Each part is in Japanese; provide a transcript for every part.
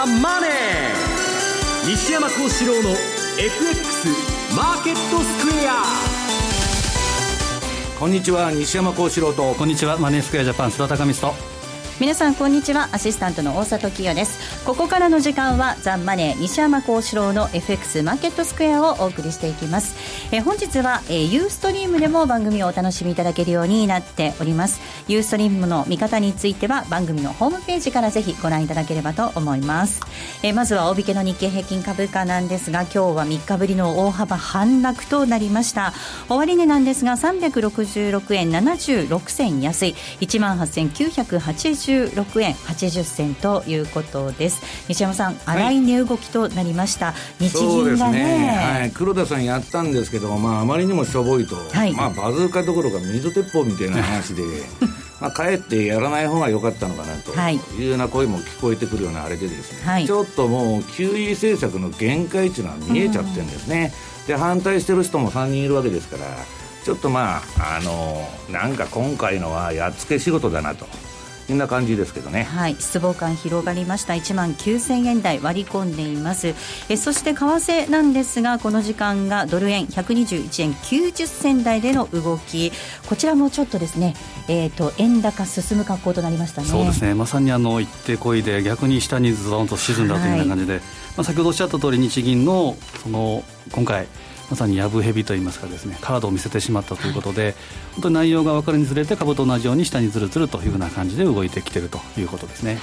ザ・マネー」西山幸四郎の FX マーケットスクエア。こんにちは西山幸四郎と。こんにちはマネースクエアジャパン須田貴美と。皆さんこんにちは。アシスタントの大里清ですここからの時間はザンマネー西山幸四郎の FX マーケットスクエアをお送りしていきます。え本日は、えユーストリームでも番組をお楽しみいただけるようになっております。ユーストリームの見方については番組のホームページからぜひご覧いただければと思います。えまずは大引けの日経平均株価なんですが今日は3日ぶりの大幅反落となりました。終値なんですが366円76銭安い。1万8980 86円80銭ということです。西山さん荒い値動きとなりました、はい、日銀がね。ね、はい、黒田さんやったんですけど、まあ、あまりにもしょぼいと、はい、まあ、バズーカどころか水鉄砲みたいな話で まあ、かえってやらない方が良かったのかなとい。うような声も聞こえてくるようなあれでですね、はい、ちょっともう QE 政策の限界っていうのは見えちゃってるんですね、で反対してる人も3人いるわけですからちょっとまああのなんか今回のはやっつけ仕事だなと。そんな感じですけどね。はい。失望感広がりました。1万9000円台割り込んでいます。えそして為替なんですがこの時間がドル円121円90銭台での動き。こちらもちょっとですねえーと、円高進む格好となりましたね。そうですね。まさにあの一定こいで逆に下にズドンと沈んだというような感じで、はい、まあ、先ほどおっしゃった通り日銀のその今回まさにやぶへびといいますかですねカードを見せてしまったということで、はい、本当に内容が分かるにずれて株と同じように下にずるずるというふうな感じで動いてきているということですね。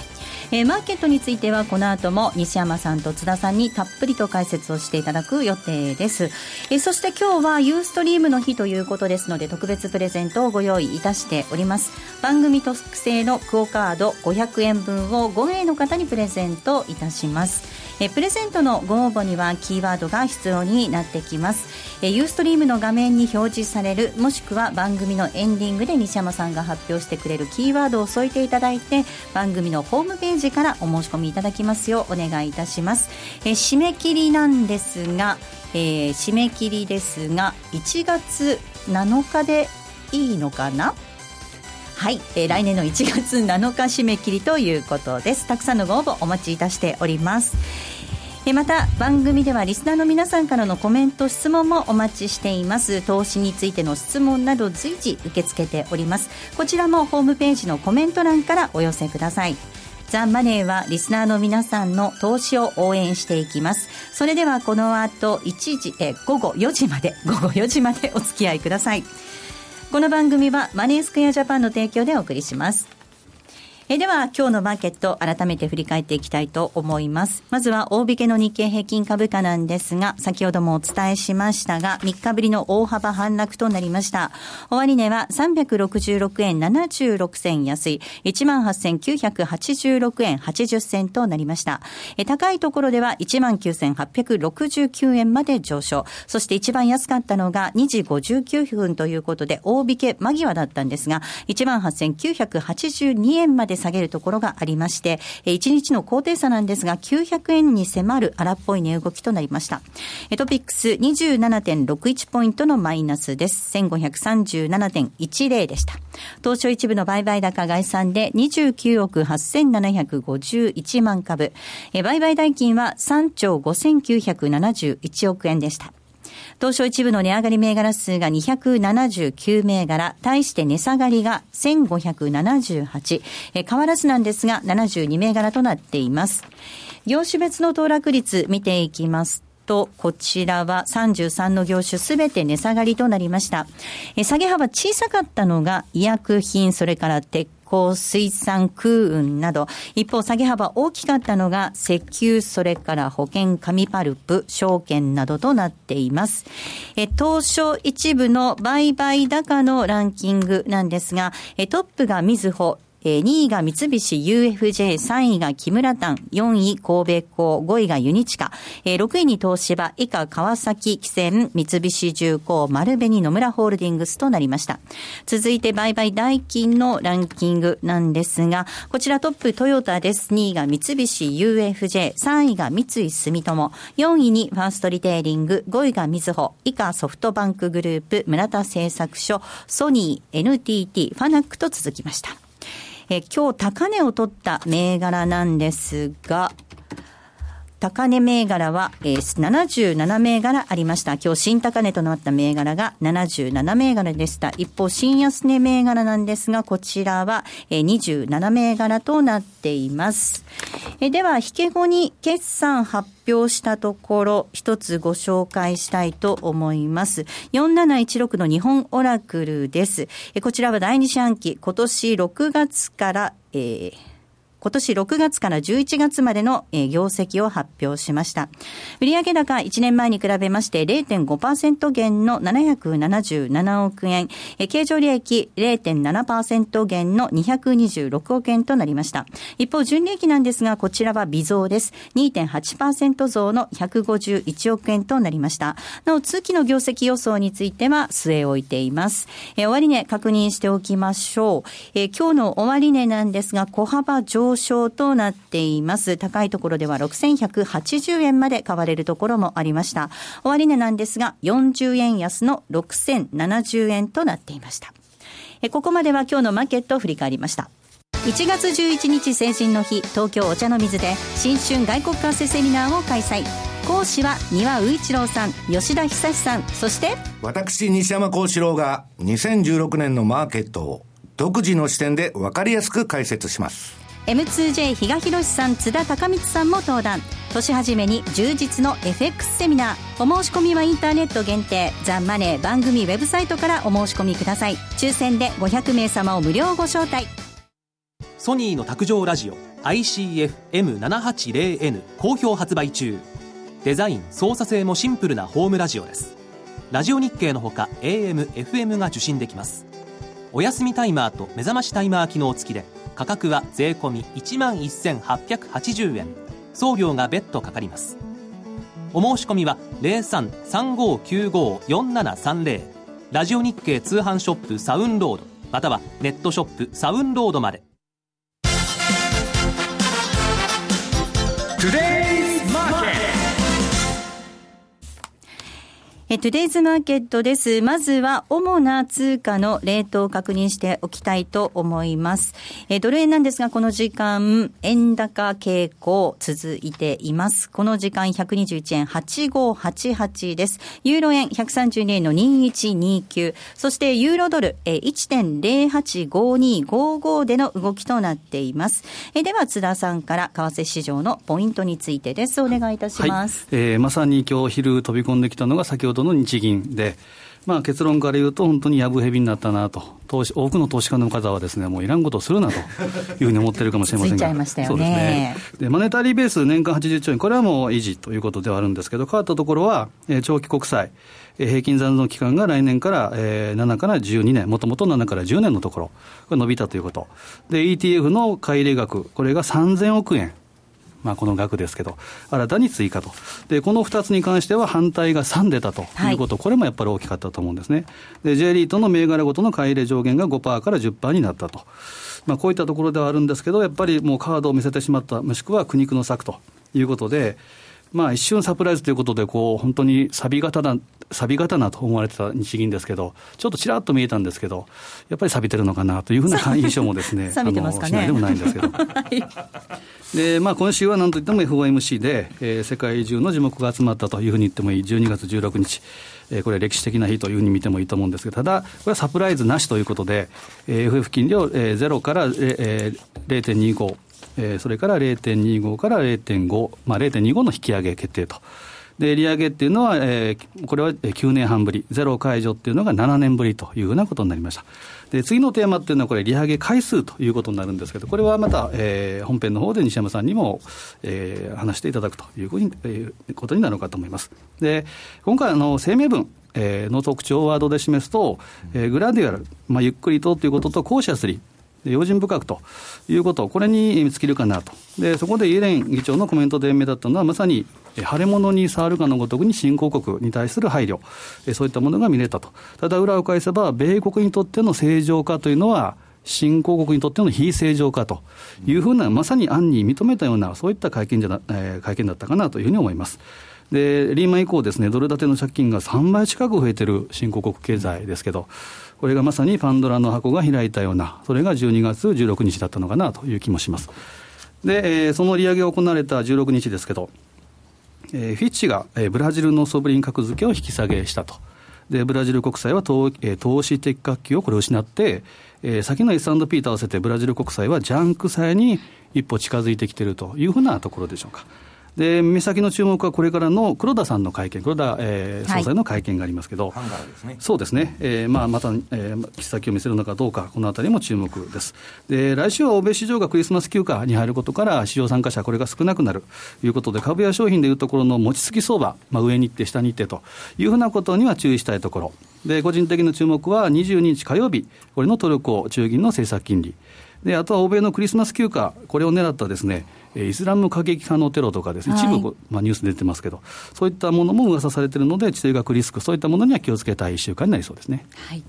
えー、マーケットについてはこの後も西山さんと津田さんにたっぷりと解説をしていただく予定です、えー、そして今日はユーストリームの日ということですので特別プレゼントをご用意いたしております。番組特製のクオカード500円分を5名の方にプレゼントいたします。えプレゼントのご応募にはキーワードが必要になってきます。えユーストリームの画面に表示されるもしくは番組のエンディングで西山さんが発表してくれるキーワードを添えていただいて番組のホームページからお申し込みいただきますようお願いいたします。え締め切りなんですが、えー、締め切りですが1月7日でいいのかな？はい、えー、来年の1月7日締め切りということです。たくさんのご応募お待ちいたしております。えまた番組ではリスナーの皆さんからのコメント質問もお待ちしています。投資についての質問など随時受け付けております。こちらもホームページのコメント欄からお寄せください。ザ・マネーはリスナーの皆さんの投資を応援していきます。それではこの後1時、え、午後4時まで、午後4時までお付き合いください。この番組はマネースクエアジャパンの提供でお送りします。えでは今日のマーケット改めて振り返っていきたいと思います。まずは大引けの日経平均株価なんですが、先ほどもお伝えしましたが、3日ぶりの大幅反落となりました。終値は366円76銭安い、18,986円80銭となりました。え高いところでは19,869円まで上昇。そして一番安かったのが2時59分ということで、大引け間際だったんですが、18,982円まで下げるところがありまして、1日の高低差なんですが、900円に迫る荒っぽい値動きとなりました。トピックス27.61ポイントのマイナスです。1537.10でした。東証一部の売買高概算で29億8751万株。売買代金は3兆5971億円でした。東証一部の値上がり銘柄数が279銘柄、対して値下がりが1578、え変わらずなんですが72銘柄となっています。業種別の騰落率見ていきますと、こちらは33の業種すべて値下がりとなりました。え下げ幅小さかったのが医薬品、それから鉄鋼、水産、空運など、一方下げ幅大きかったのが石油、それから保険、紙パルプ、証券などとなっています。え、東証一部の売買高のランキングなんですが、え、トップがみずほ、えー、2位が三菱 UFJ、3位が木村丹、4位神戸港、5位がユニチカ、えー、6位に東芝、以下川崎汽船、三菱重工、丸紅野村ホールディングスとなりました。続いて売買代金のランキングなんですが、こちらトップトヨタです。2位が三菱 UFJ、3位が三井住友、4位にファーストリテイリング、5位がみずほ、以下ソフトバンクグループ、村田製作所、ソニー、NTT、ファナックと続きました。え今日高値を取った銘柄なんですが、高値銘柄は、えー、77銘柄ありました。今日新高値となった銘柄が77銘柄でした。一方、新安値銘柄なんですが、こちらは、えー、27銘柄となっています。えー、では、引け後に決算発表したところ、一つご紹介したいと思います。4716の日本オラクルです。えー、こちらは第二四半期、今年6月から、えー今年6月から11月までの業績を発表しました。売上高1年前に比べまして0.5%減の777億円、経常利益0.7%減の226億円となりました。一方、純利益なんですが、こちらは微増です。2.8%増の151億円となりました。なお、通期の業績予想については据え置いています。え終値確認しておきましょう。え今日の終値なんですが、小幅上昇となっています。高いところでは6180円まで買われるところもありました。終値なんですが、40円安の6070円となっていました。ここまでは今日のマーケットを振り返りました。1月11日成人の日、東京お茶の水で新春外国為替セミナーを開催。講師は丹羽宇一郎さん、吉田久志さん、そして私西山幸四郎が2016年のマーケットを独自の視点で分かりやすく解説します。M2J 比嘉宏さん津田隆光さんも登壇。年始めに充実の FX セミナー。お申し込みはインターネット限定。ザ・マネー番組ウェブサイトからお申し込みください。抽選で500名様を無料ご招待。ソニーの卓上ラジオ ICF-M780N 好評発売中。デザイン操作性もシンプルなホームラジオです。ラジオ日経のほか AM、FM が受信できます。お休みタイマーと目覚ましタイマー機能付きで価格は税込1万1880円。送料が別途かかります。お申し込みは0335954730ラジオ日経通販ショップサウンロード。またはネットショップサウンロードまで。えトゥデイズマーケットです。まずは、主な通貨のレートを確認しておきたいと思います。えドル円なんですが、この時間、円高傾向続いています。この時間、121円8588です。ユーロ円132円の2129。そして、ユーロドル、え1.085255での動きとなっています。えでは、津田さんから、為替市場のポイントについてです。お願いいたします。はい、えー、まさに今日昼飛び込んできたのが、先ほどどの日銀で、まあ、結論から言うと、本当にやぶへびになったなと、投資多くの投資家の方はです、ね、もういらんことをするなというふうに思ってるかもしれませんが、そうですね。でマネタリーベース、年間80兆円、これはもう維持ということではあるんですけど、変わったところは、えー、長期国債、えー、平均残存期間が来年から、えー、7から12年、もともと7から10年のところ、伸びたということ、で ETF の買い入れ額、これが3000億円。まあ、この額ですけど、新たに追加と、でこの2つに関しては反対が3出たということ、はい、これもやっぱり大きかったと思うんですね、で J リートの銘柄ごとの買い入れ上限が5%から10%になったと、まあ、こういったところではあるんですけど、やっぱりもうカードを見せてしまった、もしくは苦肉の策ということで、まあ、一瞬サプライズということで、こう本当に錆び型な、錆び型なと思われてた日銀ですけど、ちょっとちらっと見えたんですけど、やっぱり錆びてるのかなというふうな印象もですね、錆びてますかね。しないでもないんですけど。はいで、まあ、今週はなんといっても FOMC で、えー、世界中の樹木が集まったというふうに言ってもいい、12月16日、えー、これ、歴史的な日というふうに見てもいいと思うんですけど、ただ、これはサプライズなしということで、えー、FF 金利を、えー、0から、えー、0.25、えー、それから0.25から0.5、まあ、0.25の引き上げ決定と。で、利上げっていうのは、えー、これは9年半ぶり、ゼロ解除っていうのが7年ぶりというふうなことになりました。で、次のテーマっていうのは、これ、利上げ回数ということになるんですけど、これはまた、えー、本編の方で西山さんにも、えー、話していただくということに,、えー、ことになるのかと思います。で、今回、あの、声明文、えー、の特徴をワードで示すと、えー、グラデュアル、まあ、ゆっくりとということと、コーシャスリー、用心深くということ、これに尽きるかなと。で、そこでイエレン議長のコメントで目立ったのは、まさに、腫れ物に触るかのごとくに新興国に対する配慮、そういったものが見れたと。ただ、裏を返せば、米国にとっての正常化というのは、新興国にとっての非正常化というふうな、まさに案に認めたような、そういった会見じゃな、えー、会見だったかなというふうに思います。で、リーマン以降ですね、ドル建ての借金が3倍近く増えてる新興国経済ですけど、これがまさにパンドラの箱が開いたような、それが12月16日だったのかなという気もします。で、えー、その利上げが行われた16日ですけど、えー、フィッチが、えー、ブラジルのソブリン格付けを引き下げしたと。で、ブラジル国債は投,、えー、投資的活気をこれを失って、えー、先の S&P と合わせてブラジル国債はジャンク債に一歩近づいてきているというふうなところでしょうか。で目先の注目はこれからの黒田さんの会見、黒田、えー、総裁の会見がありますけど、はい、そうですね、えーまあ、また、えー、切先を見せるのかどうか、このあたりも注目です。で来週は欧米市場がクリスマス休暇に入ることから、市場参加者、これが少なくなるということで、株や商品でいうところの持ちつき相場、まあ、上に行って下に行ってというふうなことには注意したいところ。で個人的な注目は22日火曜日、これのトルコ中銀の政策金利。であとは欧米のクリスマス休暇、これを狙ったですね、イスラム過激派のテロとかですね、一部、まあ、ニュース出てますけど、そういったものも噂されているので、地政学リスク、そういったものには気をつけたい1週間になりそうですね。はい。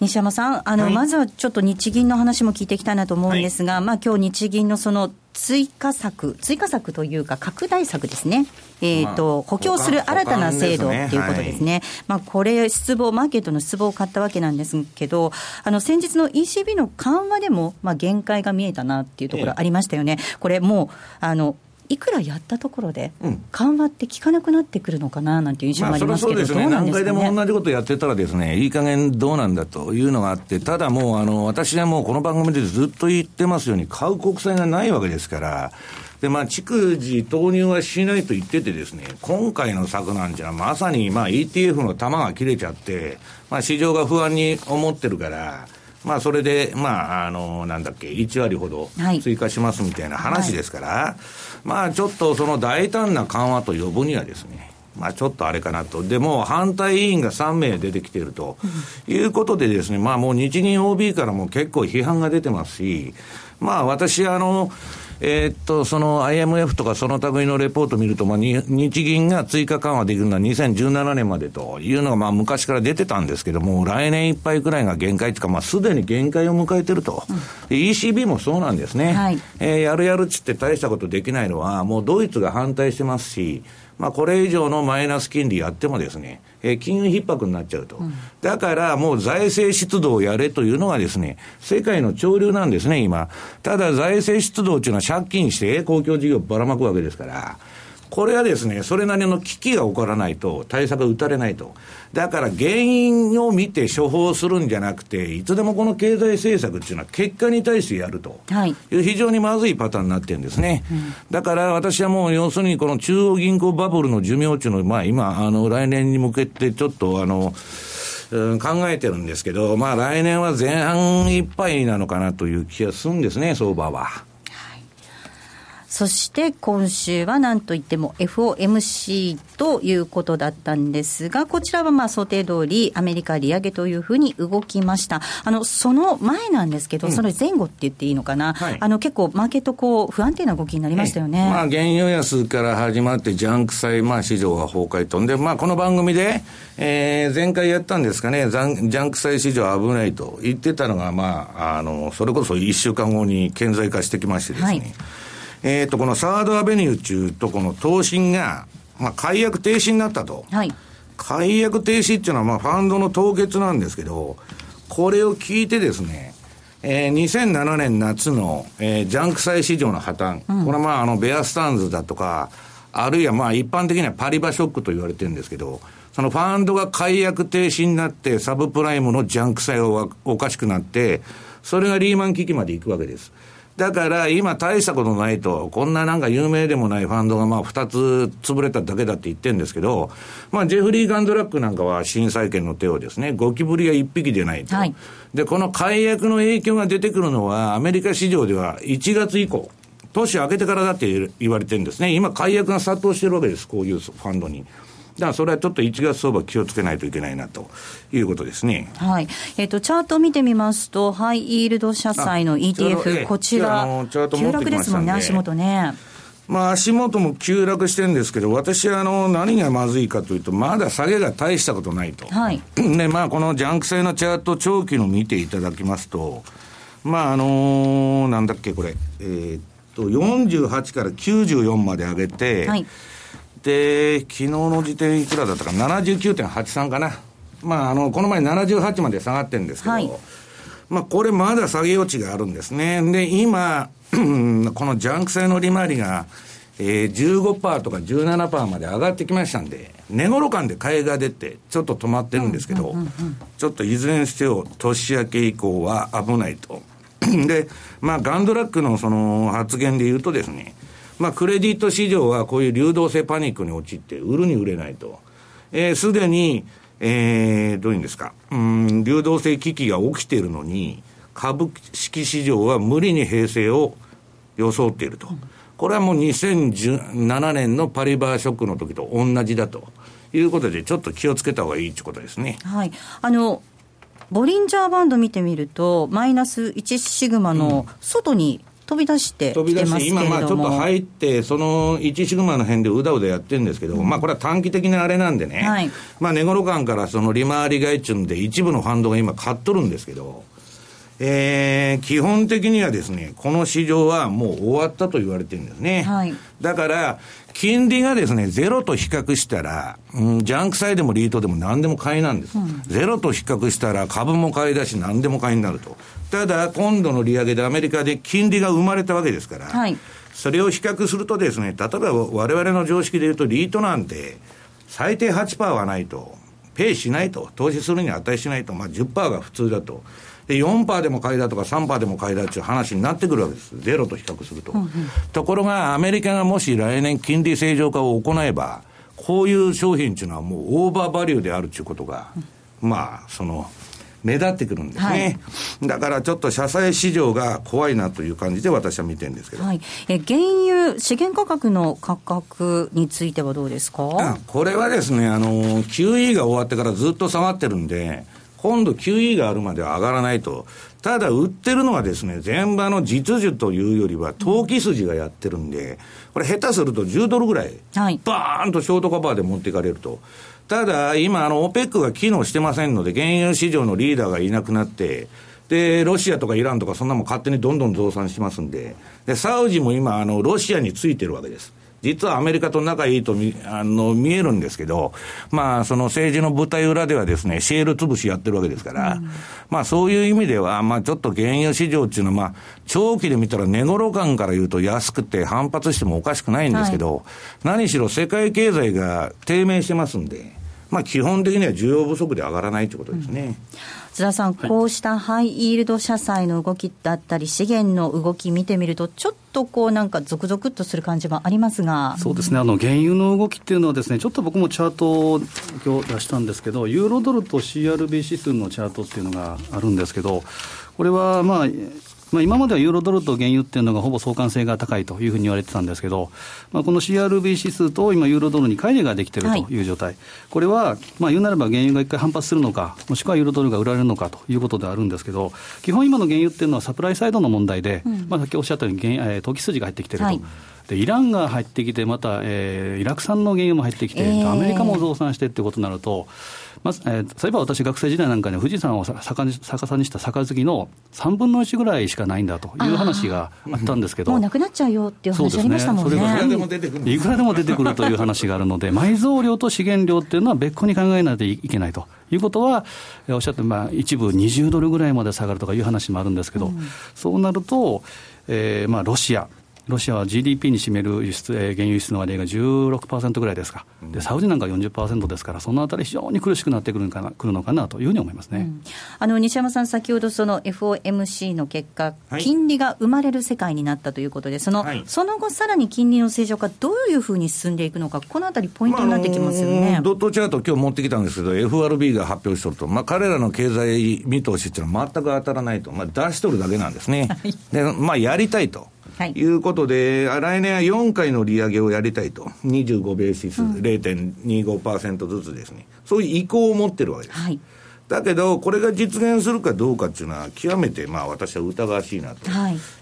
西山さん、あの、はい、まずはちょっと日銀の話も聞いていきたいなと思うんですが、はい、まあ今日日銀のその追加策、追加策というか、拡大策ですね、えーと、補強する新たな制度と、いうことですね、はい、まあ、これ、失望、マーケットの失望を買ったわけなんですけど、あの先日の ECB の緩和でも、まあ、限界が見えたなっていうところありましたよね、これ、もうあのいくらやったところで、緩和って効かなくなってくるのかななんていう印象もありますけど、まあ、そね、何回でも同じことやってたらですね、いい加減どうなんだというのがあって、ただもう、あの、私はもうこの番組でずっと言ってますように、買う国債がないわけですから、で、まあ、逐次投入はしないと言っててですね、今回の策なんじゃ、まさに、まあ、ETF の玉が切れちゃって、まあ、市場が不安に思ってるから、まあ、それで、まあ、あの、なんだっけ、1割ほど追加しますみたいな話ですから、はい、まあ、ちょっとその大胆な緩和と呼ぶにはですね、まあ、ちょっとあれかなと。でも、反対委員が3名出てきているということでですね、まあ、もう日銀 OB からも結構批判が出てますし、まあ、私、あの、えー、っと、その IMF とかその類のレポート見ると、まあ、日銀が追加緩和できるのは2017年までというのが、まあ、昔から出てたんですけども、来年いっぱいくらいが限界というか、まあ、すでに限界を迎えてると。うん、ECB もそうなんですね。はい、えー、やるやるっつって大したことできないのは、もうドイツが反対してますし、まあ、これ以上のマイナス金利やってもですね、えー、金融逼迫になっちゃうと、うん、だからもう財政出動をやれというのがですね、世界の潮流なんですね、今。ただ財政出動っていうのは借金して公共事業ばらまくわけですから、これはですね、それなりの危機が起こらないと対策が打たれないと。だから原因を見て処方するんじゃなくて、いつでもこの経済政策っていうのは結果に対してやるという非常にまずいパターンになってるんですね。うん、だから私はもう要するにこの中央銀行バブルの寿命っていうのを、まあ今、あの来年に向けてちょっとあの、うん、考えてるんですけど、まあ来年は前半いっぱいなのかなという気がするんですね、相場は。そして今週はなんといっても FOMC ということだったんですが、こちらはまあ想定通りアメリカ利上げというふうに動きました。あの、その前なんですけど、うん、その前後って言っていいのかな、はい、あの結構マーケットこう不安定な動きになりましたよね。まあ原油安から始まってジャンク債、まあ市場が崩壊とんで、まあこの番組で、えー、前回やったんですかね、ジャンク債市場危ないと言ってたのが、まあ、あの、それこそ1週間後に顕在化してきましてですね、はいえっ、ー、と、このサードアベニュー中とこの投信が、まあ、解約停止になったと。はい。解約停止っていうのは、まあ、ファンドの凍結なんですけど、これを聞いてですね、えー、2007年夏の、えー、ジャンク債市場の破綻、うん、これはまあ、あの、ベアスタンズだとか、あるいはまあ、一般的にはパリバショックと言われてるんですけど、そのファンドが解約停止になって、サブプライムのジャンク債がおかしくなって、それがリーマン危機まで行くわけです。だから今大したことないと、こんななんか有名でもないファンドがまあ2つ潰れただけだって言ってるんですけど、まあジェフリー・ガンドラックなんかは新債権の手をですね、ゴキブリが1匹でないと。はい、で、この解約の影響が出てくるのはアメリカ市場では1月以降。年明けてからだって言われてるんですね。今、解約が殺到してるわけです、こういうファンドに。だからそれはちょっと1月相場気をつけないといけないなということですね。はい。えっ、ー、と、チャートを見てみますと、ハイイールド社債の ETF、こちら、急落ですもんね、足元ね。まあ、足元も急落してるんですけど、私はあの何がまずいかというと、まだ下げが大したことないと。はい。で、まあ、このジャンク製のチャート、長期の見ていただきますと、まあ、あのー、なんだっけ、これ、えー、っと、48から94まで上げて、はい。で、昨日の時点いくらだったか、79.83かな。まあ、あの、この前78まで下がってるんですけど、はい、まあ、これまだ下げ余地があるんですね。で、今、このジャンク製の利回りが、えー、15%とか17%まで上がってきましたんで、値頃感で買いが出て、ちょっと止まってるんですけど、ちょっといずれにしても年明け以降は危ないと。で、まあ、ガンドラックのその発言で言うとですね、まあ、クレディット市場はこういう流動性パニックに陥って、売るに売れないと。えー、すでに、えー、どういうんですか、うん、流動性危機が起きているのに、株式市場は無理に平成を装っていると。これはもう2017年のパリバーショックの時と同じだということで、ちょっと気をつけた方がいいということですね。はい。あの、ボリンジャーバンド見てみると、マイナス1シグマの外に飛び出して飛び出して今まあちょっと入ってその1シグマの辺でうだうだやってるんですけど、うん、まあこれは短期的なあれなんでね、はい、まあ値頃感からその利回り買い中で一部のファンドが今買っとるんですけど、えー、基本的にはですね、この市場はもう終わったと言われてるんですね。はい、だから、金利がですね、ゼロと比較したら、うん、ジャンク債でもリートでも何でも買いなんです。うん、ゼロと比較したら株も買いだし何でも買いになると。ただ、今度の利上げでアメリカで金利が生まれたわけですから、はい、それを比較するとですね、例えば我々の常識で言うとリートなんて、最低8%はないと、ペイしないと、投資するに値しないと、まあ10%が普通だと。で4%でも買いだとか3%でも買いだっていう話になってくるわけです、ゼロと比較すると。うんうん、ところが、アメリカがもし来年、金利正常化を行えば、こういう商品っていうのはもうオーバーバリューであるっていうことが、うん、まあ、その、目立ってくるんですね、はい、だからちょっと社債市場が怖いなという感じで私は見てるんですけど、はい、え原油、資源価格の価格についてはどうですか？これはですねあの、QE が終わってからずっと下がってるんで、今度 QE があるまでは上がらないと。ただ、売ってるのはですね、前場の実需というよりは、投機筋がやってるんで、これ下手すると10ドルぐらい、はい、バーンとショートカバーで持っていかれると。ただ、今、あの、OPEC が機能してませんので、原油市場のリーダーがいなくなって、で、ロシアとかイランとかそんなもん勝手にどんどん増産してますんで、で、サウジも今、ロシアについてるわけです。実はアメリカと仲いいとみあの見えるんですけど、まあ、その政治の舞台裏ではですね、シェール潰しやってるわけですから、うん、まあ、そういう意味では、まあ、ちょっと原油市場っていうのは、まあ、長期で見たら値頃感から言うと安くて反発してもおかしくないんですけど、はい、何しろ世界経済が低迷してますんで、まあ、基本的には需要不足で上がらないということですね。うん津田さん、こうしたハイイールド社債の動きだったり、資源の動き見てみると、ちょっとこうなんか、続々とする感じはありますが。そうですね、あの原油の動きっていうのは、ですねちょっと僕もチャートを今日出したんですけど、ユーロドルと CRB 指数のチャートっていうのがあるんですけど、これはまあ、まあ、今まではユーロドルと原油っていうのがほぼ相関性が高いというふうに言われてたんですけど、まあ、この CRB 指数と今、ユーロドルに乖離ができているという状態、はい、これは、まあ、言うならば原油が一回反発するのか、もしくはユーロドルが売られるのかということであるんですけど、基本、今の原油っていうのはサプライサイドの問題で、うん、まあ、さっきおっしゃったように原、えー、投機筋が入ってきていると。はいでイランが入ってきて、また、えー、イラク産の原油も入ってきて、えー、アメリカも増産してってことになると、まず、えー、そういえば私、学生時代なんかね、富士山を逆さにした杯の3分の1ぐらいしかないんだという話があったんですけど、もうなくなっちゃうよっていう話ありましたもんね。ね。いくらでも出てくる。いくらでも出てくるという話があるので、埋蔵量と資源量っていうのは別個に考えないといけないと。いうことは、おっしゃって、まあ、一部20ドルぐらいまで下がるとかいう話もあるんですけど、うん、そうなると、えーまあ、ロシア、ロシアは GDP に占める輸出、えー、原油輸出の割合が16%ぐらいですか、でサウジなんか40%ですから、そのあたり、非常に苦しくなってくるのかなくるのかなというふうに思いますね、うん、あの西山さん、先ほどその FOMC の結果、はい、金利が生まれる世界になったということで、そのはい、その後、さらに金利の正常化、どういうふうに進んでいくのか、このあたり、ポイントになってきますよね、まああのー、ドットチャート、今日持ってきたんですけど、FRB が発表しとると、まあ、彼らの経済見通しっていうのは全く当たらないと、まあ、出しとるだけなんですね。はい、でまあ、やりたいと。はい、いうことで、来年は4回の利上げをやりたいと、25ベーシス、うん、0.25%ずつですね、そういう意向を持ってるわけです。はい。だけど、これが実現するかどうかっていうのは、極めてまあ私は疑わしいなと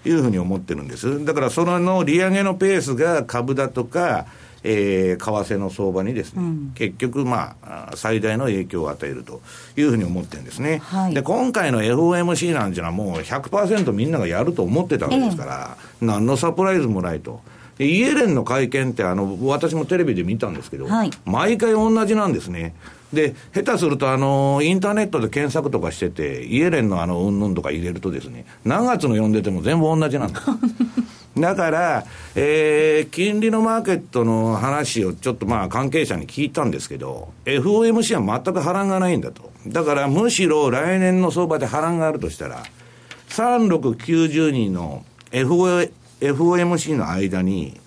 い。うふうに思ってるんです。だから、その利上げのペースが株だとか、えー、為替の相場にですね、うん、結局、まあ、最大の影響を与えるというふうに思ってるんですね。はい、で、今回の FOMC なんていうのはもう100%みんながやると思ってたわけですから、え何のサプライズもないと。イエレンの会見って、あの、私もテレビで見たんですけど、はい、毎回同じなんですね。で、下手すると、あの、インターネットで検索とかしてて、イエレンのあの、うんぬんとか入れるとですね、何月の読んでても全部同じなんです。だから、えー、金利のマーケットの話をちょっとまあ関係者に聞いたんですけど、FOMC は全く波乱がないんだと。だからむしろ来年の相場で波乱があるとしたら、3690人の FOMC の間に、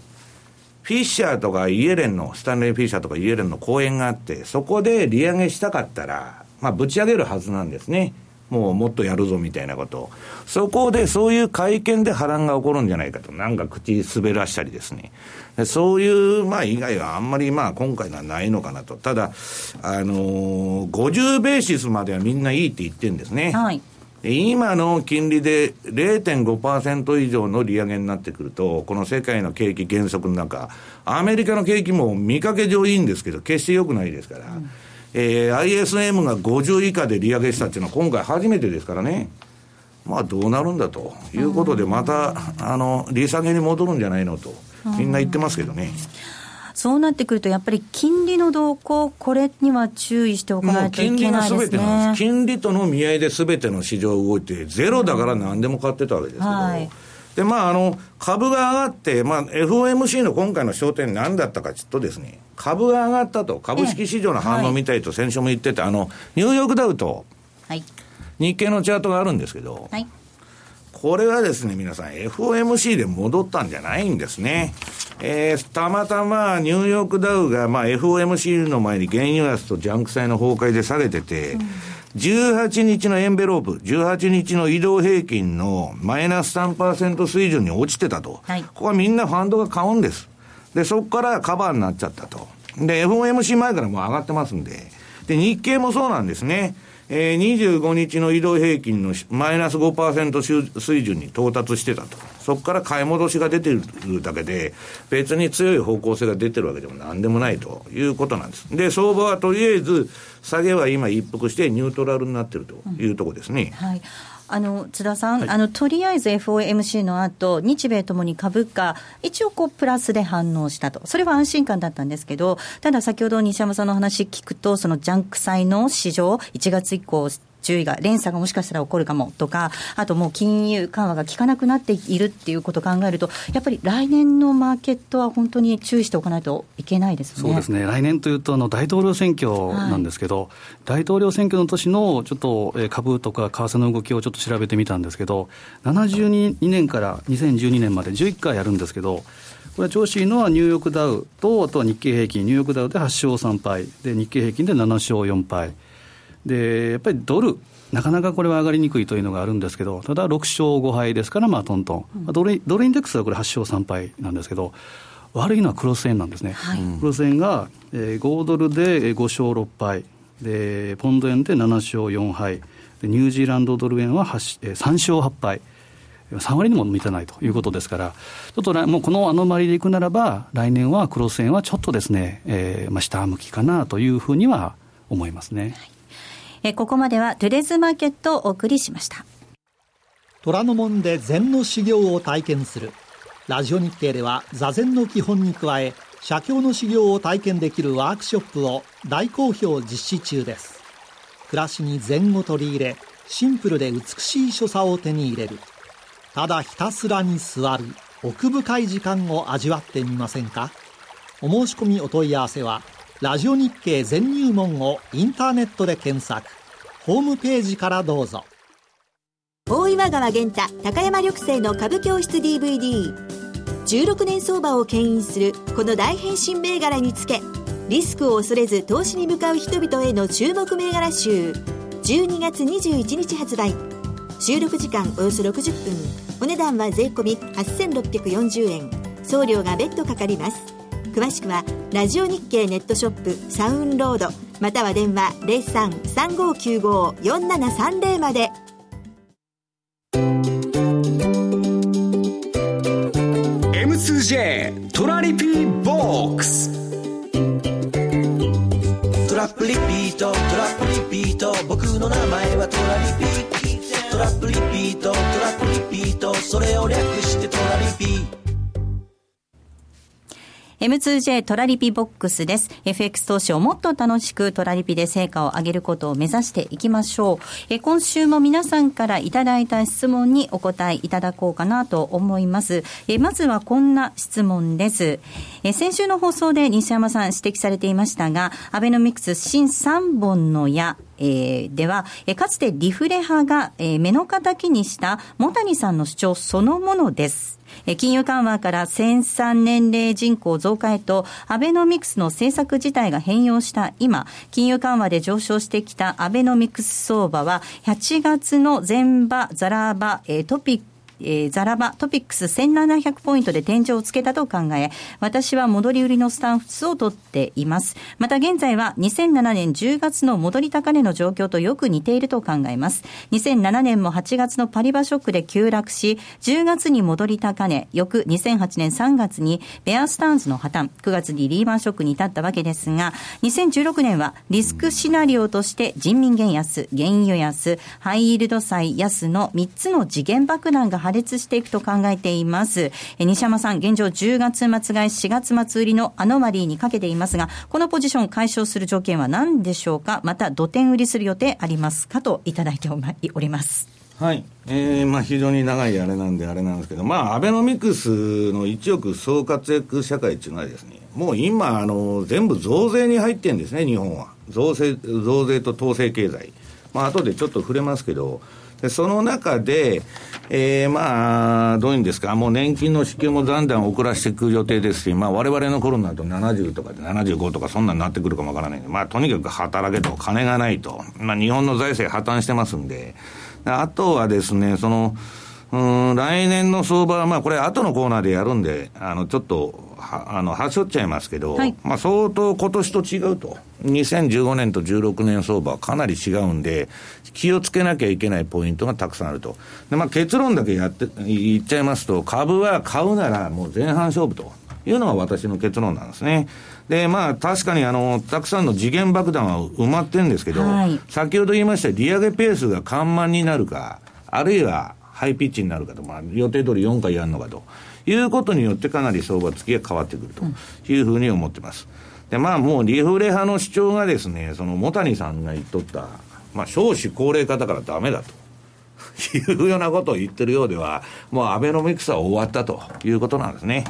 フィッシャーとかイエレンの、スタンレー・フィッシャーとかイエレンの講演があって、そこで利上げしたかったら、まあ、ぶち上げるはずなんですね。もうもっとやるぞみたいなことそこでそういう会見で波乱が起こるんじゃないかと。なんか口滑らしたりですね。そういう、まあ以外はあんまりまあ今回のはないのかなと。ただ、あのー、50ベーシスまではみんないいって言ってるんですね。はい。今の金利で0.5%以上の利上げになってくると、この世界の景気減速の中、アメリカの景気も見かけ上いいんですけど、決して良くないですから、うん、えー、ISM が50以下で利上げしたっていうのは今回初めてですからね。まあどうなるんだということで、また、あの、利下げに戻るんじゃないのと、みんな言ってますけどね。そうなってくると、やっぱり金利の動向、これには注意しておかないといけないですね。金利がてなんです。金利との見合いですべての市場動いて、ゼロだから何でも買ってたわけですけど、はい、で、まあ、あの、株が上がって、まあ、FOMC の今回の焦点何だったかちょっとですね、株が上がったと、株式市場の反応みたいと先週も言ってて、あの、ニューヨークダウと、日経のチャートがあるんですけど、はい。これはですね、皆さん、FOMC で戻ったんじゃないんですね。えー、たまたまニューヨークダウが、まあ、FOMC の前に原油安とジャンク債の崩壊で下げてて、うん、18日のエンベロープ、18日の移動平均のマイナス3%水準に落ちてたと。はい、ここはみんなファンドが買うんです。で、そこからカバーになっちゃったと。で、FOMC 前からもう上がってますんで。で、日経もそうなんですね。えー、25日の移動平均のマイナス5%水準に到達してたと。そこから買い戻しが出てるだけで、別に強い方向性が出てるわけでもなんでもないということなんです。で、相場はとりあえず、下げは今一服してニュートラルになってるというところですね。うん、はい。あの津田さん、はい、あのとりあえず FOMC の後日米ともに株価、一応こうプラスで反応したと、それは安心感だったんですけど、ただ先ほど西山さんの話聞くと、そのジャンク債の市場、1月以降、注意が、連鎖がもしかしたら起こるかもとか、あともう金融緩和が効かなくなっているっていうことを考えると、やっぱり来年のマーケットは本当に注意しておかないといけないですね。そうですね、来年というとあの大統領選挙なんですけど、はい、大統領選挙の年のちょっと株とか為替の動きをちょっと調べてみたんですけど、72年から2012年まで11回やるんですけど、これは調子いいのはニューヨークダウと、あとは日経平均、ニューヨークダウで8勝3敗、で日経平均で7勝4敗。で、やっぱりドル、なかなかこれは上がりにくいというのがあるんですけど、ただ6勝5敗ですから、まあトントン、うん、ドルドルインデックスはこれ8勝3敗なんですけど、悪いのはクロス円なんですね、はい、クロス円が、えー、5ドルで5勝6敗。で、ポンド円で7勝4敗、でニュージーランドドル円は8、えー、3勝8敗。3割にも満たないということですから、ちょっともうこのアノマリでいくならば、来年はクロス円はちょっとですね、えーまあ、下向きかなというふうには思いますね。はいえここまではトゥデズマーケットをお送りしました。虎ノ門で禅の修行を体験する。ラジオ日経では座禅の基本に加え写経の修行を体験できるワークショップを大好評実施中です。暮らしに禅を取り入れシンプルで美しい所作を手に入れる。ただひたすらに座る奥深い時間を味わってみませんか？お申し込みお問い合わせはラジオ日経全入門をインターネットで検索。ホームページからどうぞ。大岩川源太高山緑星の株教室 DVD16 年相場を牽引するこの大変身銘柄につけリスクを恐れず投資に向かう人々への注目銘柄集。12月21日発売。収録時間およそ60分。お値段は税込8640円。送料が別途かかります。詳しくはラジオ日経ネットショップサウンロードまたは電話0335954730まで。M2J トラリピボックス。トラップリピートトラップリピート。僕の名前はトラリピトラップリピートトラップリピート。それを略してトラリピ M2J トラリピボックスです。FX 投資をもっと楽しくトラリピで成果を上げることを目指していきましょう。え今週も皆さんからいただいた質問にお答えいただこうかなと思います。えまずはこんな質問です。え先週の放送で西山さん指摘されていましたが、アベノミクス新3本の矢、えー、では、え、かつてリフレ派が、え、目の敵にした茂谷さんの主張そのものです。金融緩和から生産年齢人口増加へと、アベノミクスの政策自体が変容した今、金融緩和で上昇してきたアベノミクス相場は、8月の前場、ザラ場、トピックえー、ザラバトピックス1700ポイントで天井をつけたと考え、私は戻り売りのスタンスを取っています。また現在は2007年10月の戻り高値の状況とよく似ていると考えます。2007年も8月のパリバショックで急落し、10月に戻り高値、翌2008年3月にベアスタンズの破綻、9月にリーマンショックに至ったわけですが、2016年はリスクシナリオとして人民元安、原油安、ハイイールド債安の3つの次元爆弾が破裂していくと考えています。え西山さん、現状10月末買い、4月末売りのアノマリーにかけていますが、このポジション解消する条件は何でしょうか？また、土点売りする予定ありますか？といただいております。はい。えー、まあ非常に長いあれなんであれなんですけど、まあアベノミクスの一億総活躍社会っていうのはですね、もう今、あの、全部増税に入ってるんですね、日本は。増税、増税と統制経済。まあ後でちょっと触れますけど、でその中で、えー、まあ、どういうんですか、もう年金の支給もだんだん遅らせていく予定ですし、まあ、われわれの頃になると70とかで75とか、そんなになってくるかもわからないんで、まあ、とにかく働けと、金がないと、まあ、日本の財政破綻してますんで、あとはですね、その、うん、来年の相場は、まあ、これ、後のコーナーでやるんで、あの、ちょっと、は、あの、はしょっちゃいますけど、はい、まあ、相当今年と違うと。2015年と16年相場はかなり違うんで、気をつけなきゃいけないポイントがたくさんあると。で、まあ、結論だけやって、言っちゃいますと、株は買うならもう前半勝負と。いうのが私の結論なんですね。で、まあ、確かにあの、たくさんの次元爆弾は埋まってるんですけど、はい、先ほど言いました利上げペースが緩慢になるか、あるいはハイピッチになるかと、まあ、予定通り4回やるのかということによってかなり相場付きが変わってくるというふうに思ってます。で、まあもうリフレ派の主張がですね、その茂谷さんが言っとった、まあ少子高齢化だからダメだと。いうようなことを言ってるようでは、もうアベノミクスは終わったということなんですね。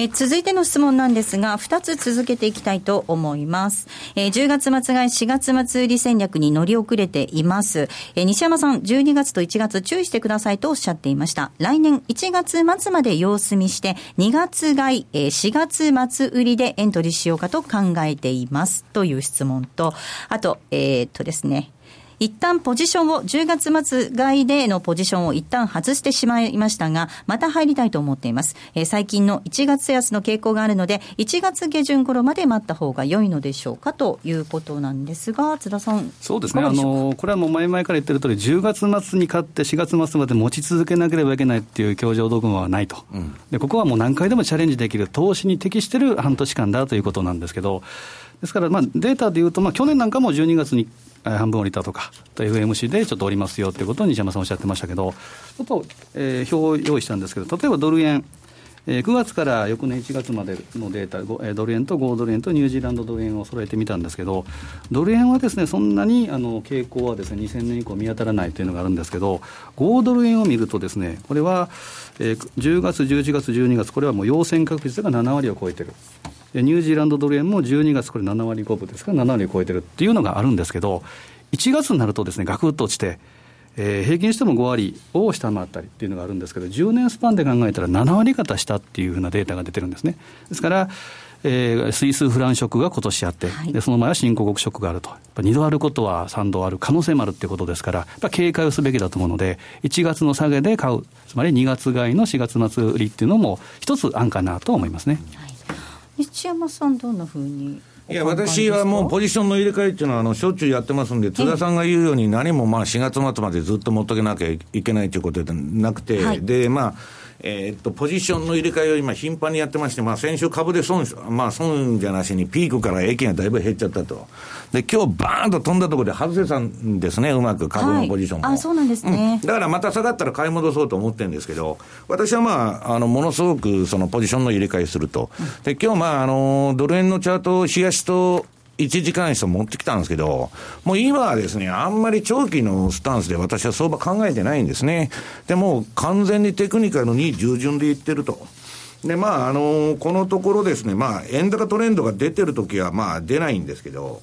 え、続いての質問なんですが、2つ続けていきたいと思います。え、10月末買い4月末売り戦略に乗り遅れています。え、西山さん、12月と1月注意してくださいとおっしゃっていました。来年1月末まで様子見して、2月買い、え、4月末売りでエントリーしようかと考えています。という質問と、あと、えー、っとですね、一旦ポジションを、10月末買いでのポジションを一旦外してしまいましたが、また入りたいと思っています。えー、最近の1月安の傾向があるので、1月下旬頃まで待った方が良いのでしょうかということなんですが、津田さん。そうですね。あの、これはもう前々から言ってる通り、10月末に買って4月末まで持ち続けなければいけないっていう教場ドグマはないと、うん、で。ここはもう何回でもチャレンジできる投資に適している半年間だということなんですけど、ですから、まあ、データでいうと、まあ、去年なんかも12月に半分降りたとか、FMC でちょっと降りますよということを西山さんおっしゃってましたけど、ちょっと、えー、表を用意したんですけど、例えばドル円、えー、9月から翌年1月までのデータ、えドル円と5ドル円とニュージーランドドル円を揃えてみたんですけど、ドル円はですねそんなにあの傾向はですね2000年以降見当たらないというのがあるんですけど、5ドル円を見ると、ですねこれは、えー、10月、11月、12月、これはもう陽線確率が7割を超えてる。ニュージーランドドル円も12月、これ7割5分ですから7割を超えてるっていうのがあるんですけど、1月になるとですね、ガクッと落ちて、えー、平均しても5割を下回ったりっていうのがあるんですけど、10年スパンで考えたら7割方下っていうふうなデータが出てるんですね。ですから、えー、スイスフランショックが今年あって、はい、でその前は新興国ショックがあると、2度あることは3度ある可能性もあるっていうことですから、やっぱ警戒をすべきだと思うので、1月の下げで買う、つまり2月買いの4月末売りっていうのも、一つ案かなと思いますね。はい西山さん、どんなふうにいや、私はもうポジションの入れ替えっていうのは、あの、しょっちゅうやってますんで、津田さんが言うように、何もまあ4月末までずっと持っとけなきゃいけないということでなくて、はい、で、まあ、えー、っと、ポジションの入れ替えを今頻繁にやってまして、まあ先週株で損、まあ損じゃなしにピークから益がだいぶ減っちゃったと。で、今日バーンと飛んだところで外せたんですね、うまく株のポジションも。はい、あ、そうなんですね、うん、だからまた下がったら買い戻そうと思ってるんですけど、私はまあ、あの、ものすごくそのポジションの入れ替えすると。で、今日まあ、あの、ドル円のチャートを冷やしと、1時間足と持ってきたんですけど、もう今はですね、あんまり長期のスタンスで私は相場考えてないんですね。でも完全にテクニカルに従順でいってると。で、まあ、あのこのところですね、まあ、円高トレンドが出てるときは、まあ、出ないんですけど、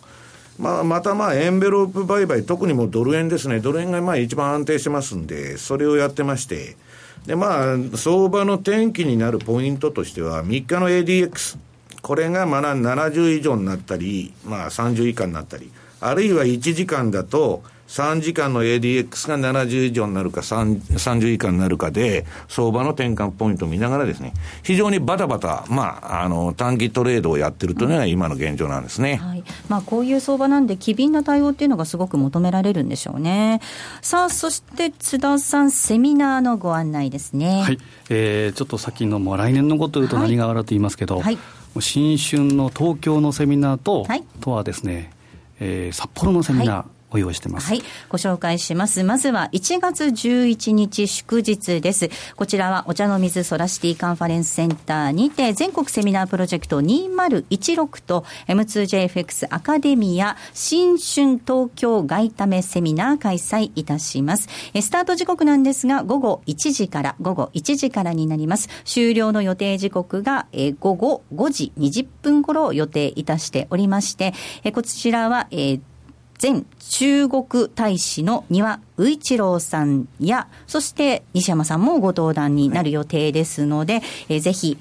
まあ、またまあ、エンベロープ売買、特にもうドル円ですね、ドル円がまあ一番安定してますんで、それをやってまして、で、まあ、相場の転機になるポイントとしては、3日の ADX。これがまあ70以上になったり、まあ30以下になったり、あるいは1時間だと、3時間の ADX が70以上になるか30以下になるかで、相場の転換ポイントを見ながらですね、非常にバタバタ、まあ、あの、短期トレードをやってるというのが今の現状なんですね。はい。まあ、こういう相場なんで、機敏な対応っていうのがすごく求められるんでしょうね。さあ、そして津田さん、セミナーのご案内ですね。はい。えー、ちょっと先のもう来年のことというと何があると言いますけど、はい、はい新春の東京のセミナーと、はい、とはですね、えー、札幌のセミナー、はい用意してます。はい。ご紹介します。まずは1月11日祝日です。こちらはお茶の水ソラシティカンファレンスセンターにて全国セミナープロジェクト2016と M2JFX アカデミア新春東京外為セミナー開催いたします。スタート時刻なんですが午後1時から午後1時からになります。終了の予定時刻が午後5時20分頃を予定いたしておりまして、こちらは、えー前中国大使の丹羽宇一郎さんや、そして西山さんもご登壇になる予定ですので、はい、えぜひ、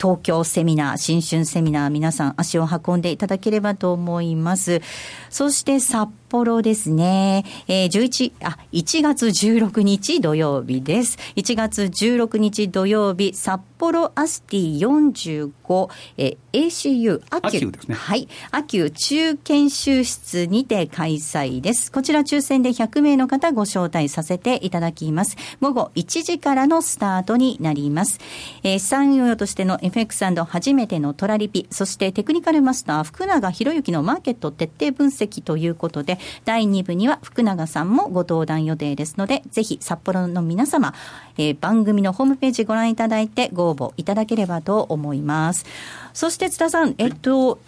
東京セミナー、新春セミナー、皆さん足を運んでいただければと思います。そして札幌ですね。えー、11、あ、1月16日土曜日です。1月16日土曜日、札幌アスティ45、えー、ACU アキュですね。はい。アキュ中研修室にて開催です。こちら抽選で100名の方ご招待させていただきます。午後1時からのスタートになります。えー、資産運用としての FX& 初めてのトラリピ、そしてテクニカルマスター福永博之のマーケット徹底分析ということで、第2部には福永さんもご登壇予定ですので、ぜひ札幌の皆様、えー、番組のホームページご覧いただいてご応募いただければと思います。そして津田さん、えっと、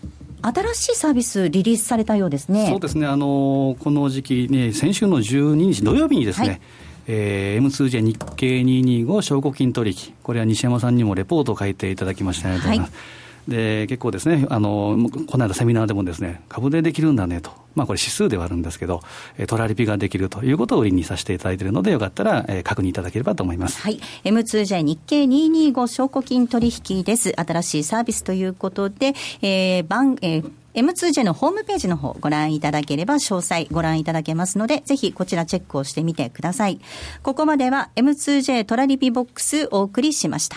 新しいサービスリリースされたようですね。そうですね。あのこの時期ね、先週の12日土曜日にですね、はいえー、M2J 日経225証拠金取引、これは西山さんにもレポートを書いていただきましたありがとうございます。はいで結構ですねあの、この間セミナーでもですね、株でできるんだねと、まあ、これ指数ではあるんですけど、トラリピができるということを売りにさせていただいているので、よかったら、え、確認いただければと思います。はい。M2J 日経225証拠金取引です。新しいサービスということで、えー、番、えー M2J のホームページの方ご覧いただければ詳細ご覧いただけますので、ぜひこちらチェックをしてみてください。ここまでは M2J トラリピボックスお送りしました。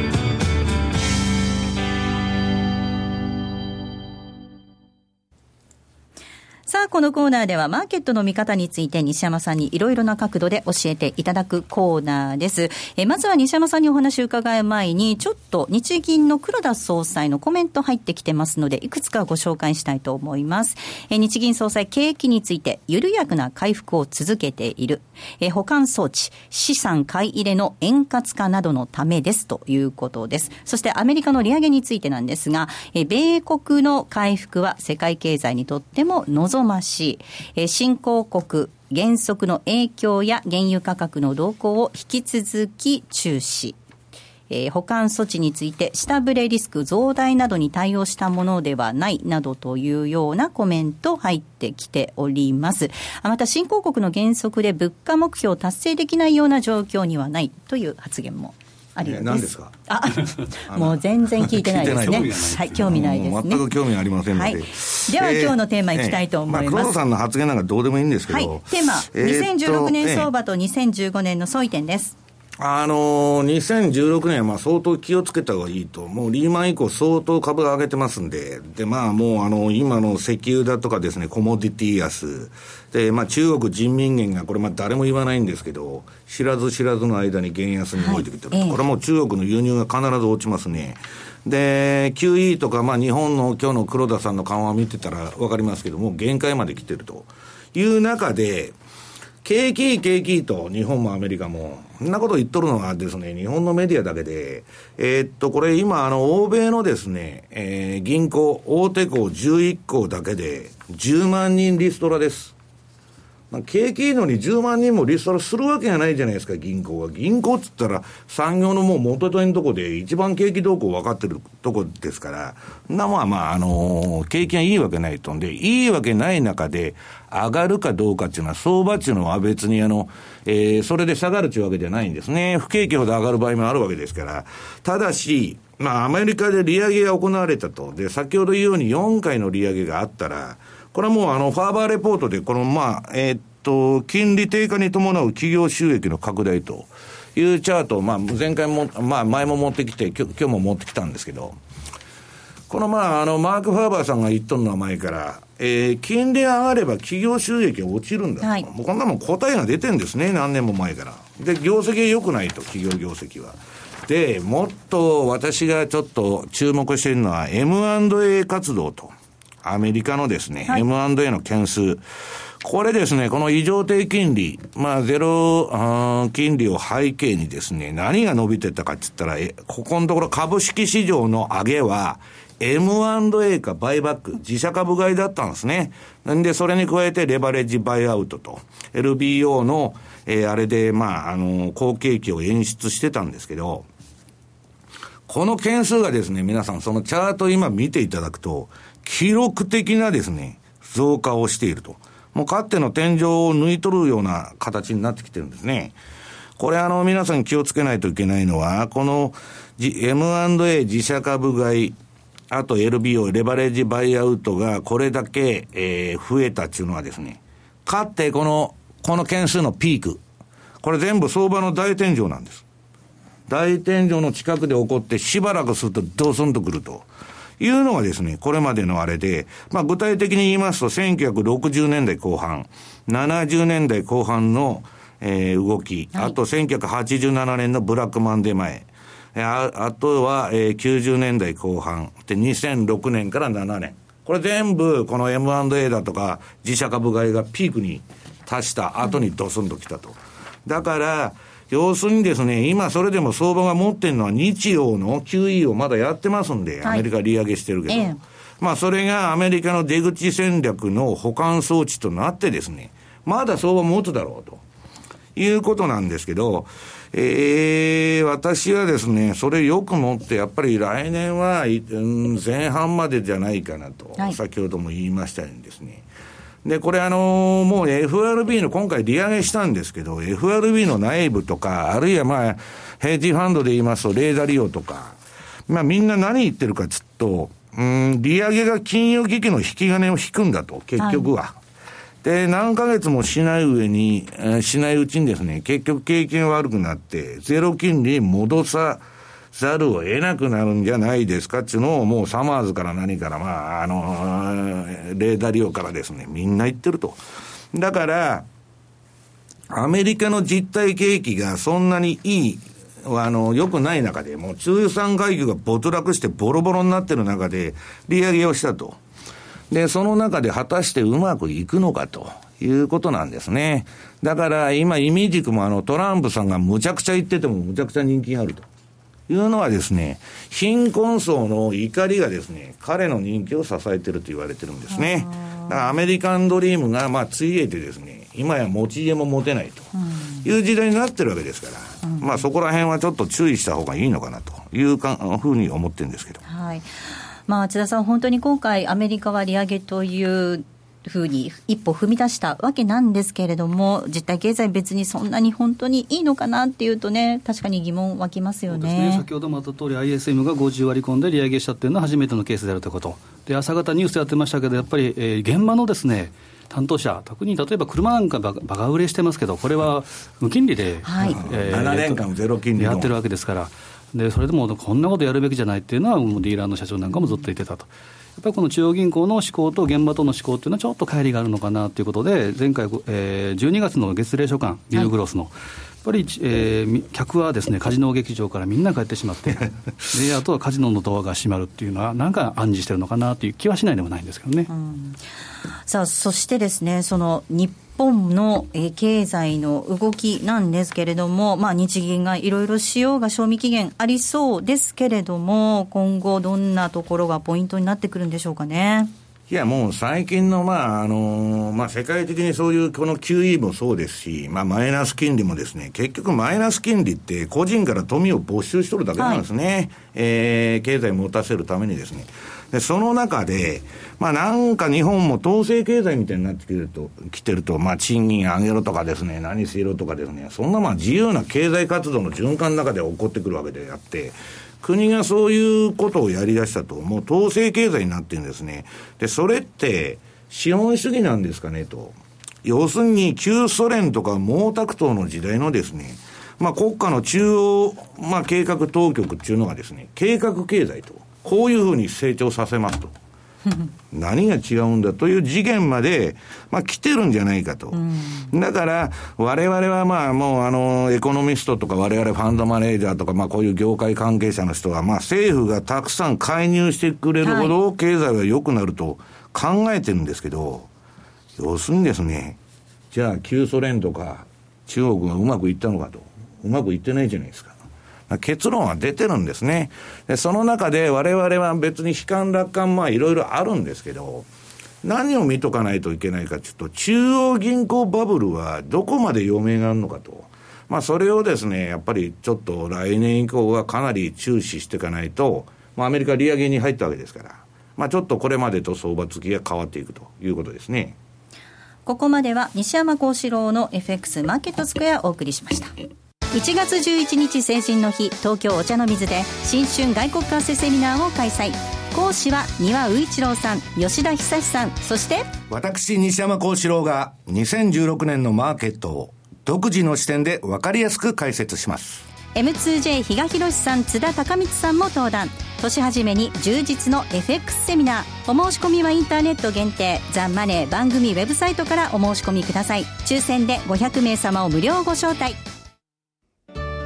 このコーナーではマーケットの見方について西山さんにいろいろな角度で教えていただくコーナーです。えまずは西山さんにお話を伺う前に、ちょっと日銀の黒田総裁のコメント入ってきてますので、いくつかご紹介したいと思います。え日銀総裁、景気について緩やかな回復を続けている。え保管装置、資産買い入れの円滑化などのためですということです。そしてアメリカの利上げについてなんですが、え米国の回復は世界経済にとっても望まし、えー、新興国原則の影響や原油価格の動向を引き続き注視。えー、保管措置について下振れリスク増大などに対応したものではないなどというようなコメント入ってきております。また新興国の原則で物価目標を達成できないような状況にはないという発言もあるようです。何ですか？あ、もう全然聞いてないですね。はい、興味ないですね。全く興味ありませんので。はい、では、今日のテーマいきたいと思います。まあ、黒田さんの発言なんかどうでもいいんですけど。はい、テーマ、2016年相場と2015年の相違点です。あのー、2016年はまあ相当気をつけた方がいいと、もうリーマン以降相当株が上げてますんで、で、まあもうあの、今の石油だとかですね、コモディティ安、で、まあ中国人民元が、これまあ誰も言わないんですけど、知らず知らずの間に減安に動いてきてる、はい、これも中国の輸入が必ず落ちますね。で、QE とか、まあ日本の今日の黒田さんの緩和を見てたらわかりますけども、限界まで来てると。いう中で、景気いい景気いいと、日本もアメリカも。そんなこと言っとるのはですね、日本のメディアだけで、えー、っと、これ今、あの、欧米のですね、えー、銀行、大手行11行だけで、10万人リストラです。まあ、景気いいのに10万人もリストラするわけがないじゃないですか、銀行は。銀行っつったら、産業のもう元手のとこで一番景気動向分かってるとこですから、な、まあまあ、あのー、景気がいいわけないとんで、いいわけない中で、上がるかどうかっていうのは、相場っていうのは別にあの、えー、それで下がるっていうわけじゃないんですね。不景気ほど上がる場合もあるわけですから。ただし、まあ、アメリカで利上げが行われたと。で、先ほど言うように4回の利上げがあったら、これはもうあの、ファーバーレポートで、このまあ、えー、っと、金利低下に伴う企業収益の拡大というチャートを、まあ、前回も、まあ、前も持ってきて、今日も持ってきたんですけど、このまあ、あの、マーク・ファーバーさんが言っとるのは前から、えー、金利上がれば企業収益が落ちるんだと。はい、もうこんなもん答えが出てんですね、何年も前から。で、業績が良くないと、企業業績は。で、もっと私がちょっと注目しているのは M&A 活動と。アメリカのですね、はい、M&A の件数。これですね、この異常低金利、まあゼロ金利を背景にですね、何が伸びてたかって言ったら、え、ここのところ株式市場の上げは、M&A かバイバック、自社株買いだったんですね。なんで、それに加えてレバレッジバイアウトと、LBO の、えー、あれで、まあ、あの、好景気を演出してたんですけど、この件数がですね、皆さん、そのチャート今見ていただくと、記録的なですね、増加をしていると。もうかっての天井を抜い取るような形になってきてるんですね。これあの皆さん気をつけないといけないのは、この M&A 自社株買い、あと LBO、レバレッジバイアウトがこれだけ、えー、増えたっていうのはですね、かってこの、この件数のピーク、これ全部相場の大天井なんです。大天井の近くで起こってしばらくするとドスンとくると。いうのがですね、これまでのあれで、まあ具体的に言いますと、1960年代後半、70年代後半の、えー、動き、あと1987年のブラックマンデー前、ああとは、えー、90年代後半。で、2006年から7年。ここれ全部この M&A だとか自社株買いがピークに達した後にドスンときたと。だから、要するにですね、今それでも相場が持ってるのは日曜の QE をまだやってますんで、アメリカ利上げしてるけど、ええ、まあそれがアメリカの出口戦略の保管装置となってですね、まだ相場持つだろうということなんですけど、ええー、私はですね、それよくもって、やっぱり来年は、前半までじゃないかなと、はい、先ほども言いましたようにですね、で、これあのー、もう FRB の今回利上げしたんですけど、FRB の内部とか、あるいはまあ、ヘッジファンドで言いますと、レーザー利用とか、まあみんな何言ってるかちょっと、うん、利上げが金融危機の引き金を引くんだと、結局は。はい、で、何ヶ月もしない上に、えー、しないうちにですね、結局経験悪くなって、ゼロ金利戻さ、ざるを得なくなるんじゃないですかっていうのを、もうサマーズから何から、まあ、あの、レーダー利用からですね、みんな言ってると。だから、アメリカの実体景気がそんなにいい、あの、良くない中で、もう中産階級が没落してボロボロになってる中で、利上げをしたと。で、その中で果たしてうまくいくのかということなんですね。だから今、イミージクもあのトランプさんがむちゃくちゃ言っててもむちゃくちゃ人気があると。いうのはですね、貧困層の怒りがですね、彼の人気を支えてると言われてるんですね。だからアメリカンドリームが、まあ、ついえてですね、今や持ち家も持てないという時代になってるわけですから、うん、まあ、そこら辺はちょっと注意した方がいいのかなというかふうに思ってるんですけど。はいまあ、津田さん、本当に今回、アメリカは利上げというふうに一歩踏み出したわけなんですけれども、実体経済、別にそんなに本当にいいのかなっていうとね、確かに疑問湧きますよね、ね、先ほどもあった通り、ISM が50割り込んで利上げしたっていうのは初めてのケースであるということ、で朝方ニュースやってましたけど、やっぱり、えー、現場のですね担当者、特に例えば車なんかバカ売れしてますけど、これは無金利で、はい。えー、7年間ゼロ金利やってるわけですから。でそれでもこんなことやるべきじゃないっていうのは、もうディーラーの社長なんかもずっと言ってたと。やっぱりこの中央銀行の思考と現場との思考っていうのはちょっと乖離があるのかなということで、前回、えー、12月の月例所管、ビルグロスの、はいやっぱり、えー、客はですねカジノ劇場からみんな帰ってしまって、であとはカジノのドアが閉まるっていうのは、なんか暗示してるのかなという気はしないでもないんですけどね。うん、さあそしてですねその日本の経済の動きなんですけれども、まあ、日銀がいろいろしようが賞味期限ありそうですけれども、今後、どんなところがポイントになってくるんでしょうかね。いや、もう最近の、まあ、あの、まあ、世界的にそういうこの QE もそうですし、まあ、マイナス金利もですね、結局マイナス金利って個人から富を没収しとるだけなんですね。はい、えー、経済持たせるためにですね。で、その中で、まあなんか日本も統制経済みたいになってきてると、来てると、まあ賃金上げろとかですね、何しろとかですね、そんなまあ自由な経済活動の循環の中で起こってくるわけであって、国がそういうことをやり出したと、もう統制経済になってるんですね。で、それって、資本主義なんですかねと。要するに、旧ソ連とか毛沢東の時代のですね、まあ国家の中央、まあ計画当局っていうのがですね、計画経済と。こういうふうに成長させますと。何が違うんだという次元まで、まあ、来てるんじゃないかと。だから、我々はまあ、もう、あの、エコノミストとか、我々ファンドマネージャーとか、まあ、こういう業界関係者の人は、まあ、政府がたくさん介入してくれるほど、経済は良くなると考えてるんですけど、要するにですね、じゃあ、旧ソ連とか、中国がうまくいったのかと。うまくいってないじゃないですか。結論は出てるんですね。で、その中で我々は別に悲観楽観まあいろいろあるんですけど、何を見とかないといけないかというと、中央銀行バブルはどこまで余命があるのかと。まあそれをですね、やっぱりちょっと来年以降はかなり注視していかないと、まあアメリカ利上げに入ったわけですから、まあちょっとこれまでと相場付きが変わっていくということですね。ここまでは西山幸四郎の FX マーケットスクエアをお送りしました。1月11日成人の日東京お茶の水で新春外国為替セミナーを開催。講師は丹羽宇一郎さん吉田久さんそして？私西山幸四郎が2016年のマーケットを独自の視点で分かりやすく解説します。M2J 比嘉宏さん津田孝光さんも登壇。年始めに充実の FX セミナー。お申し込みはインターネット限定。ザ・マネー番組ウェブサイトからお申し込みください。抽選で500名様を無料ご招待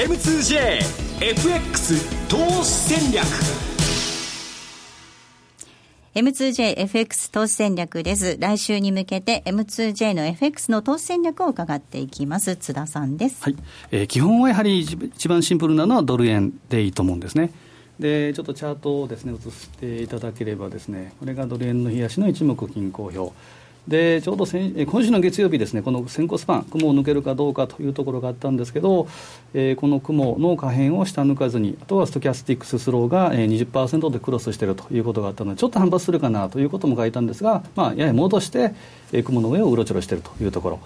M2JFX 投資戦略 M2JFX 投資戦略です。来週に向けて M2J の FX の投資戦略を伺っていきます。津田さんです。はい。えー、基本はやはり一番シンプルなのはドル円でいいと思うんですね。で、ちょっとチャートをですね、映していただければですね、これがドル円の冷やしの一目均衡表。でちょうど先今週の月曜日ですね、この先行スパン、雲を抜けるかどうかというところがあったんですけど、えー、この雲の下辺を下抜かずに、あとはストキャスティックススローが20%でクロスしているということがあったので、ちょっと反発するかなということも書いたんですが、まあ、やや戻して、えー、雲の上をうろちょろしているというところ、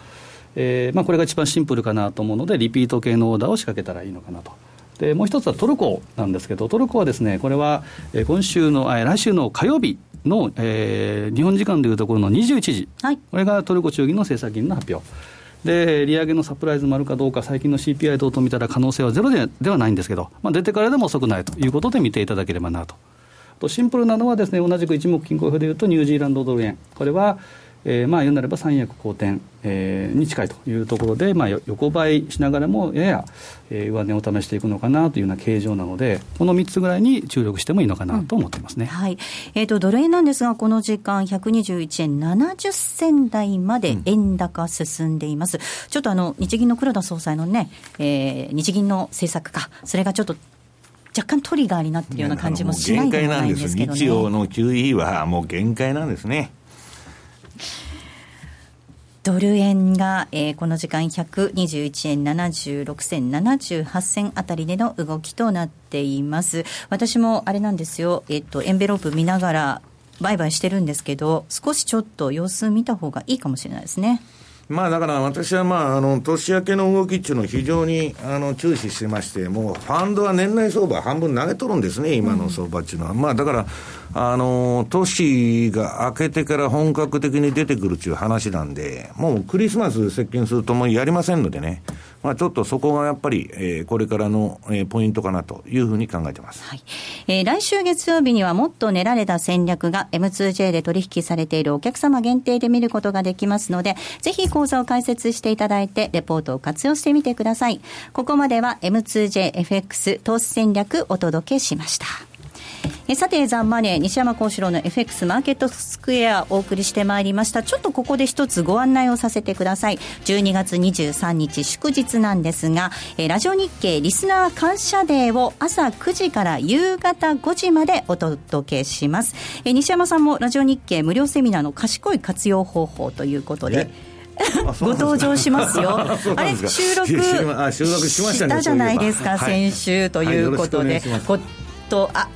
えーまあ、これが一番シンプルかなと思うので、リピート系のオーダーを仕掛けたらいいのかなと。でもう一つはトルコなんですけど、トルコはですね、これは今週の、来週の火曜日の、えー、日本時間でいうところの21時、はい、これがトルコ中銀の政策金の発表。で利上げのサプライズもあるかどうか、最近の CPI 等々見たら可能性はゼロでではないんですけど、まあ、出てからでも遅くないということで見ていただければなと。とシンプルなのはですね、同じく一目均衡表でいうと、ニュージーランドドル円。これはえー、まあ言うなれば三役好転、えー、に近いというところで、まあ、横ばいしながらもやや、えー、上値を試していくのかなというような形状なのでこの3つぐらいに注力してもいいのかなと思っていますね、うん、はい。えーと、ドル円なんですがこの時間121円70銭台まで円高進んでいます、うん、ちょっとあの日銀の黒田総裁のね、えー、日銀の政策かそれがちょっと若干トリガーになっているような感じもしないでもないんですけどね。日曜の QE はもう限界なんですね。ドル円が、えー、この時間121円76銭78銭あたりでの動きとなっています。私もあれなんですよ、えっ、と、エンベロープ見ながら売買してるんですけど少しちょっと様子見た方がいいかもしれないですね。まあだから私はまあ、あの、年明けの動きっていうのを非常に、あの、注視してまして、もう、ファンドは年内相場半分投げとるんですね、今の相場っていうのは。まあだから、あの、年が明けてから本格的に出てくるっていう話なんで、もうクリスマス接近するともうやりませんのでね、まあちょっとそこがやっぱり、えー、これからの、えー、ポイントかなというふうに考えてます。はい。えー、来週月曜日にはもっと練られた戦略が M2J で取引されているお客様限定で見ることができますので、ぜひ講座を開設していただいて、レポートを活用してみてください。ここまでは M2JFX 投資戦略お届けしました。えさて、ザンマネー、西山幸四郎の FX マーケットスクエアお送りしてまいりました。ちょっとここで一つご案内をさせてください。12月23日祝日なんですが、えラジオ日経リスナー感謝デーを朝9時から夕方5時までお届けします。え西山さんもラジオ日経無料セミナーの賢い活用方法ということで、ご登場しますよ。あれ収録 したじゃないですか、先週ということで。ごとあ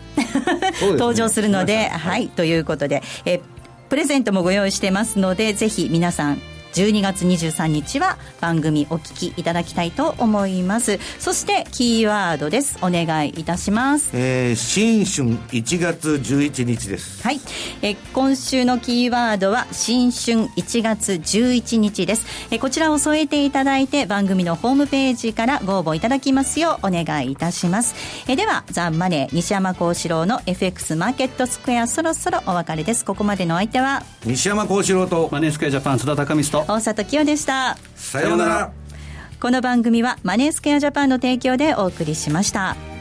登場するので、はい、ということで、えプレゼントもご用意してますので、ぜひ皆さん12月23日は番組お聞きいただきたいと思います。そしてキーワードです。お願いいたします。えー、新春1月11日です。はい、えー、今週のキーワードは新春1月11日です、えー、こちらを添えていただいて番組のホームページからご応募いただきますようお願いいたします。えー、ではザンマネー西山幸四郎の FX マーケットスクエアそろそろお別れです。ここまでの相手は西山幸四郎とマネースクエアジャパン津田隆美と大里清でした。さようなら。この番組はマネースケアジャパンの提供でお送りしました。